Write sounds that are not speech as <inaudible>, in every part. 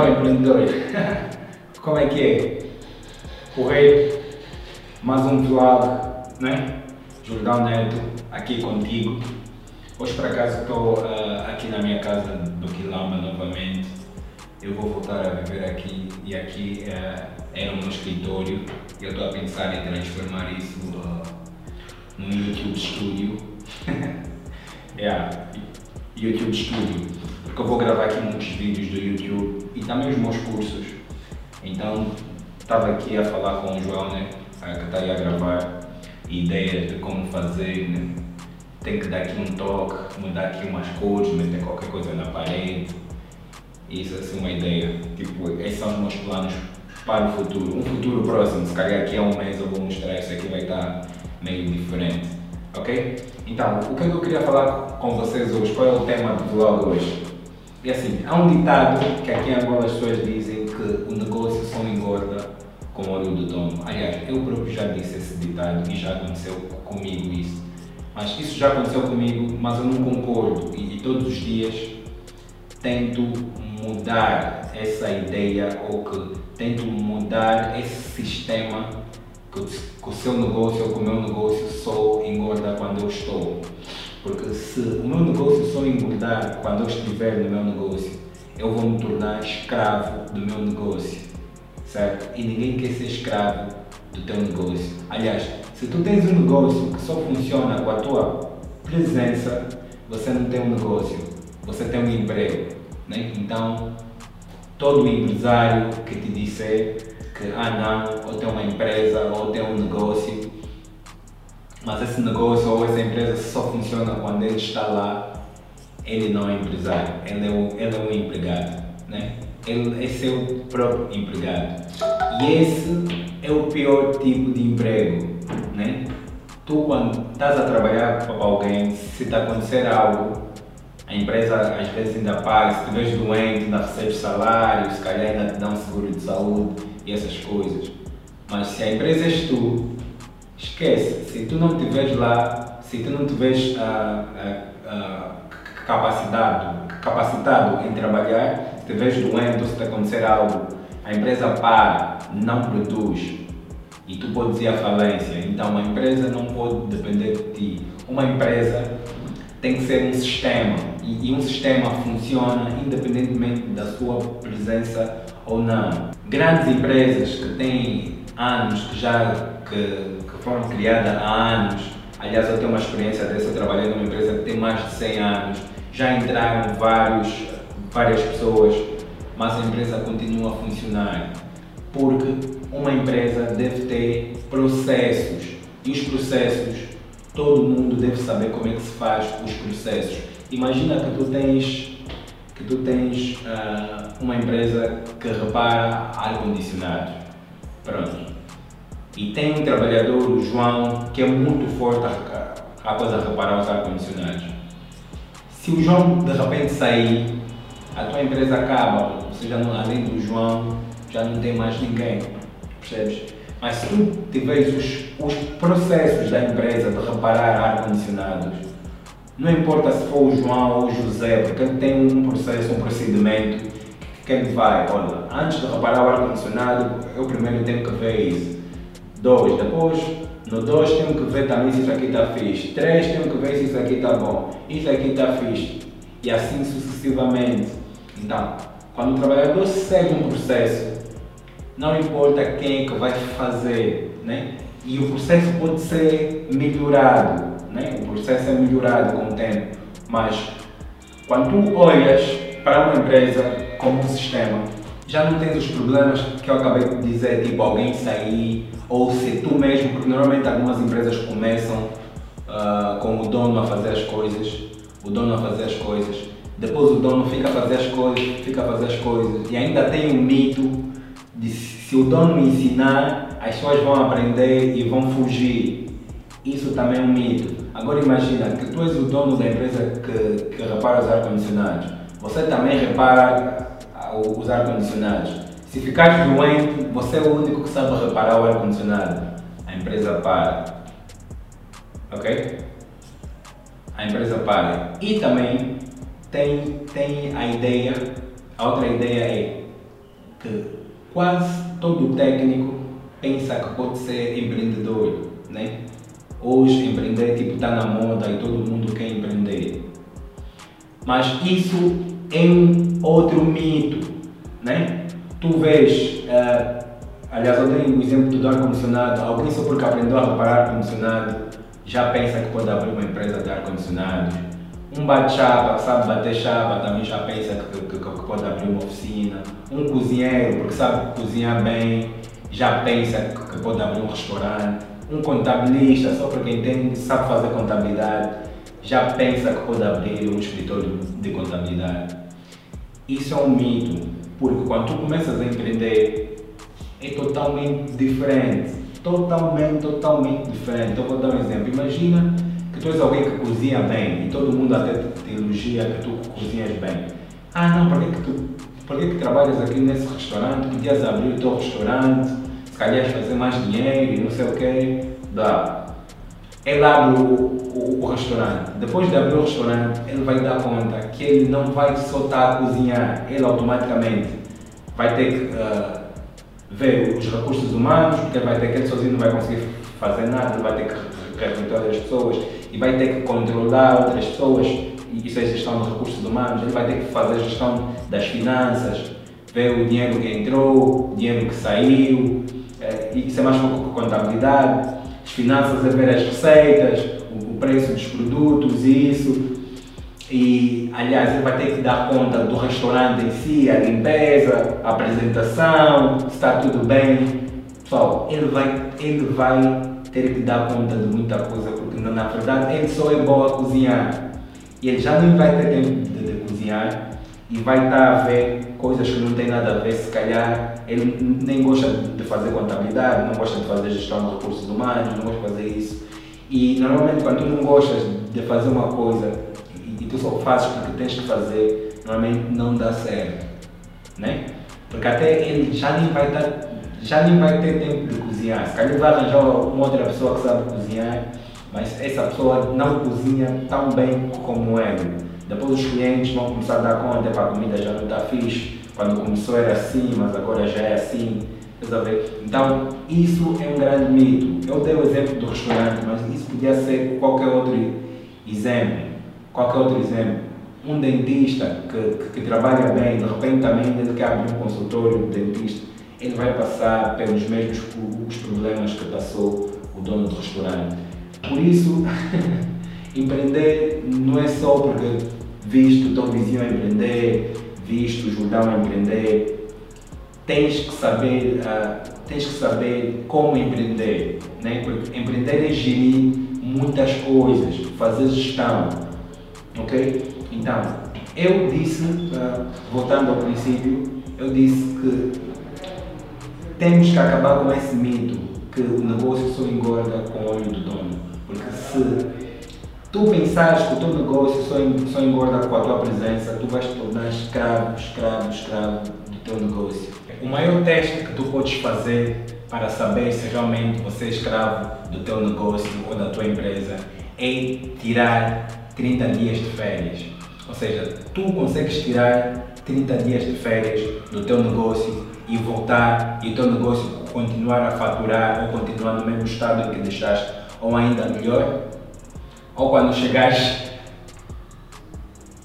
João Empreendedor, <laughs> como é que é? Correio, mais um vlog, né? Jordão Neto, aqui contigo. Hoje por acaso estou uh, aqui na minha casa do Quilamba novamente. Eu vou voltar a viver aqui e aqui uh, é o meu escritório. Eu estou a pensar em transformar isso uh, num YouTube Studio. <laughs> yeah, YouTube Studio. Porque eu vou gravar aqui muitos vídeos do YouTube e também os meus cursos. Então estava aqui a falar com o João, né? Que está aí a gravar ideias de como fazer, né? Tem que dar aqui um toque, mudar aqui umas cores, meter qualquer coisa na parede. Isso é assim uma ideia. Tipo, esses são os meus planos para o futuro. Um futuro próximo, se calhar aqui a um mês eu vou mostrar isso aqui vai estar meio diferente. Ok? Então, o que eu queria falar com vocês hoje? Qual é o tema do vlog hoje? E assim, há um ditado que aqui em Angola as pessoas dizem que o negócio só engorda com o olho do dono. Aliás, eu próprio já disse esse ditado e já aconteceu comigo isso. Mas isso já aconteceu comigo, mas eu não concordo e, e todos os dias tento mudar essa ideia ou que tento mudar esse sistema que, que o seu negócio ou que o meu negócio só engorda quando eu estou. Porque se o meu negócio só engordar quando eu estiver no meu negócio, eu vou me tornar escravo do meu negócio, certo? E ninguém quer ser escravo do teu negócio. Aliás, se tu tens um negócio que só funciona com a tua presença, você não tem um negócio, você tem um emprego, né? Então, todo empresário que te disser que, ah não, ou tem uma empresa, ou tem um negócio, mas esse negócio ou essa empresa só funciona quando ele está lá, ele não é empresário, ele é um, ele é um empregado, né? Ele é seu próprio empregado. E esse é o pior tipo de emprego, né? Tu quando estás a trabalhar para alguém, se te acontecer algo, a empresa às vezes ainda paga, se estiveres doente, ainda recebes salário, se calhar ainda te dão seguro de saúde e essas coisas. Mas se a empresa és tu, esquece. Se tu não estiveres lá, se tu não estiveres uh, uh, uh, capacitado, capacitado em trabalhar, se estiveres doente ou se te acontecer algo, a empresa para, não produz e tu podes ir à falência. Então a empresa não pode depender de ti. Uma empresa tem que ser um sistema e, e um sistema funciona independentemente da sua presença ou não. Grandes empresas que têm anos, que já que, que foram criadas há anos, aliás eu tenho uma experiência dessa, eu trabalhei numa empresa que tem mais de 100 anos, já entraram vários, várias pessoas, mas a empresa continua a funcionar. Porque uma empresa deve ter processos e os processos, todo mundo deve saber como é que se faz os processos. Imagina que tu tens que tu tens uh, uma empresa que repara ar-condicionado. Pronto. E tem um trabalhador, o João, que é muito forte a, a reparar os ar-condicionados. Se o João de repente sair, a tua empresa acaba, ou seja, além do João, já não tem mais ninguém. Percebes? Mas se tu tiveres os, os processos da empresa de reparar ar-condicionados, não importa se for o João ou o José, porque ele tem um processo, um procedimento que ele vai, olha, antes de reparar o ar-condicionado, eu primeiro tenho que ver isso. Dois, depois, no dois tenho que ver também se isso aqui está fixe. Três, tenho que ver se isso aqui está bom. Isso aqui está fixe. E assim sucessivamente. Então, quando o trabalhador segue um processo, não importa quem é que vai fazer, né? E o processo pode ser melhorado né? o processo é melhorado com o tempo, mas quando tu olhas para uma empresa como um sistema, já não tens os problemas que eu acabei de dizer, tipo alguém sair, ou se tu mesmo, porque normalmente algumas empresas começam uh, com o dono a fazer as coisas, o dono a fazer as coisas, depois o dono fica a fazer as coisas, fica a fazer as coisas, e ainda tem um mito de se o dono ensinar, as pessoas vão aprender e vão fugir. Isso também é um mito. Agora imagina que tu és o dono da empresa que, que repara os ar-condicionados. Você também repara ah, os ar-condicionados. Se ficares doente, você é o único que sabe reparar o ar-condicionado. A empresa para. Ok? A empresa para. E também tem, tem a ideia, a outra ideia é que quase todo técnico pensa que pode ser empreendedor, né? Hoje empreender tipo está na moda e todo mundo quer empreender. Mas isso é um outro mito, né? Tu vês, uh, aliás eu dei o exemplo do ar-condicionado, alguém só porque aprendeu a reparar ar-condicionado já pensa que pode abrir uma empresa de ar-condicionado. Um bate-chapa, sabe bater chapa, também já pensa que, que, que, pode abrir uma oficina. Um cozinheiro, porque sabe cozinhar bem, já pensa que, que pode abrir um restaurante. Um contabilista, só porque entende, sabe fazer contabilidade, já pensa que pode abrir um escritório de contabilidade. Isso é um mito, porque quando tu começas a empreender, é totalmente diferente. Totalmente, totalmente diferente. Então vou dar um exemplo. Imagina que tu és alguém que cozinha bem e todo mundo até te elogia que tu cozinhas bem. Ah não, por que, que tu por que, que trabalhas aqui nesse restaurante? Podias abrir o teu restaurante, se calhar fazer mais dinheiro e não sei o quê. Dá. Ele abre o, o, o, restaurante. Depois de abrir o restaurante, ele vai dar conta que ele não vai só estar a cozinhar, ele automaticamente vai ter que uh, ver os recursos humanos, porque vai ter que ele sozinho não vai conseguir fazer nada, ele vai ter que recrutar as pessoas e vai ter que controlar outras pessoas, isso é gestão de recursos humanos, ele vai ter que fazer a gestão das finanças, ver o dinheiro que entrou, o dinheiro que saiu, eh, isso é mais uma contabilidade, finanças é ver as receitas, o, preço dos produtos e isso. E, aliás, ele vai ter que dar conta do restaurante em si, a limpeza, a apresentação, se está tudo bem. Pessoal, ele vai, ele vai ter que dar conta de muita coisa, porque na verdade ele só é bom a cozinhar. E ele já não vai ter tempo de, de cozinhar e vai estar a ver coisas que não têm nada a ver, se calhar ele nem gosta de fazer contabilidade, não gosta de fazer gestão de recursos humanos, não gosta de fazer isso. E normalmente quando tu não gostas de fazer uma coisa e, e tu só fazes porque tens que fazer, normalmente não dá certo. Né? Porque até ele já nem vai estar, já nem vai ter tempo de cozinhar. Se calhar vai arranjar uma outra pessoa que sabe cozinhar, mas essa pessoa não cozinha tão bem como ele. Depois os clientes vão começar a dar conta que a comida já não está fixe. Quando começou era assim, mas agora já é assim. Então, isso é um grande mito. Eu dei o exemplo do restaurante, mas isso podia ser qualquer outro exemplo. Qualquer outro exemplo. Um dentista que, que, que trabalha bem, de repente também ele quer abrir um consultório de dentista, ele vai passar pelos mesmos os problemas que passou o dono do restaurante. Por isso, <laughs> empreender não é só porque visto o teu vizinho empreender, visto o Jordão empreender, tens que saber, uh, tens que saber como empreender, né? Porque empreender é gerir muitas coisas, fazer gestão, ok? Então, eu disse, uh, voltando ao princípio, eu disse que temos que acabar com esse mito que o negócio só engorda com o olho do dono, porque se tu pensares que o teu negócio só, só engorda com a tua presença, tu vais te tornar escravo, escravo, escravo do teu negócio. O maior teste que tu podes fazer para saber se realmente você é escravo do teu negócio ou da tua empresa é tirar 30 dias de férias. Ou seja, tu consegues tirar 30 dias de férias do teu negócio e voltar e o teu negócio continuar a faturar ou continuar no mesmo estado que deixaste ou ainda melhor, ou quando chegares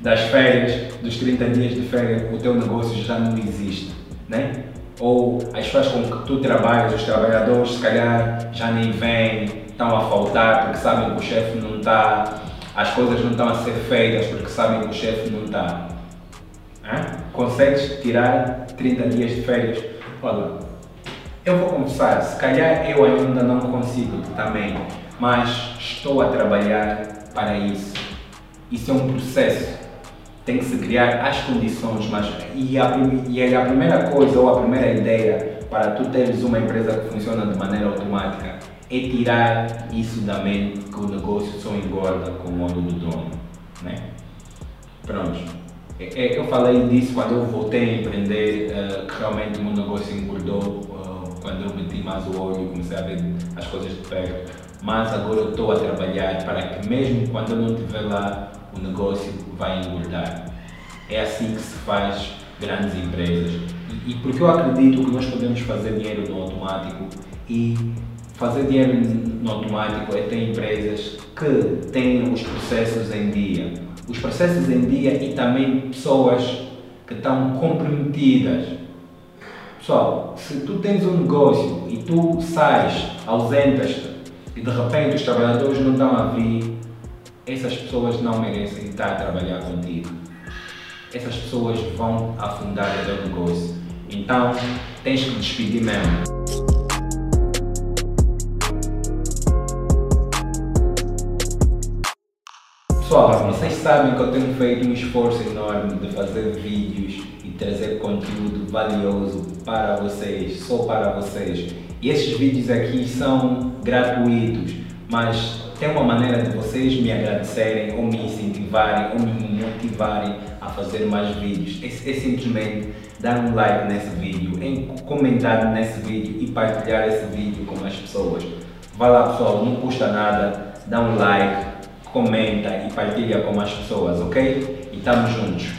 das férias, dos 30 dias de férias, o teu negócio já não existe, né? Ou as pessoas com que tu trabalhas, os trabalhadores, se calhar já nem vêm, estão a faltar porque sabem que o chefe não está, as coisas não estão a ser feitas porque sabem que o chefe não está. Consegues tirar 30 dias de férias? Olha, eu vou confessar, se calhar eu ainda não consigo também mas estou a trabalhar para isso. Isso é um processo. Tem que se criar as condições, mas e a, e a primeira coisa ou a primeira ideia para tu teres uma empresa que funciona de maneira automática é tirar isso da mente que o negócio só engorda com o modo do dono, né? Pronto. É, é, eu falei disso quando eu voltei a empreender, uh, que realmente o meu negócio engordou uh, quando eu meti mais o olho e comecei a ver as coisas de perto mas agora eu estou a trabalhar para que mesmo quando eu não estiver lá, o negócio vai engordar. É assim que se faz grandes empresas. E, e porque eu acredito que nós podemos fazer dinheiro no automático e fazer dinheiro no automático é ter empresas que têm os processos em dia. Os processos em dia e também pessoas que estão comprometidas. Pessoal, se tu tens um negócio e tu sais, ausentas-te e de repente os trabalhadores não estão a vir, essas pessoas não merecem estar a trabalhar contigo. Essas pessoas vão afundar o teu negócio. Então, tens que despedir mesmo. Pessoal, vocês sabem que eu tenho feito um esforço enorme de fazer vídeos e trazer conteúdo valioso para vocês, só para vocês. E esses vídeos aqui são gratuitos, mas tem uma maneira de vocês me agradecerem ou me incentivarem ou me motivarem a fazer mais vídeos. É, é simplesmente dar um like nesse vídeo, em comentar nesse vídeo e partilhar esse vídeo com as pessoas. Vai lá pessoal, não custa nada, dá um like, comenta e partilha com mais pessoas, ok? E estamos juntos.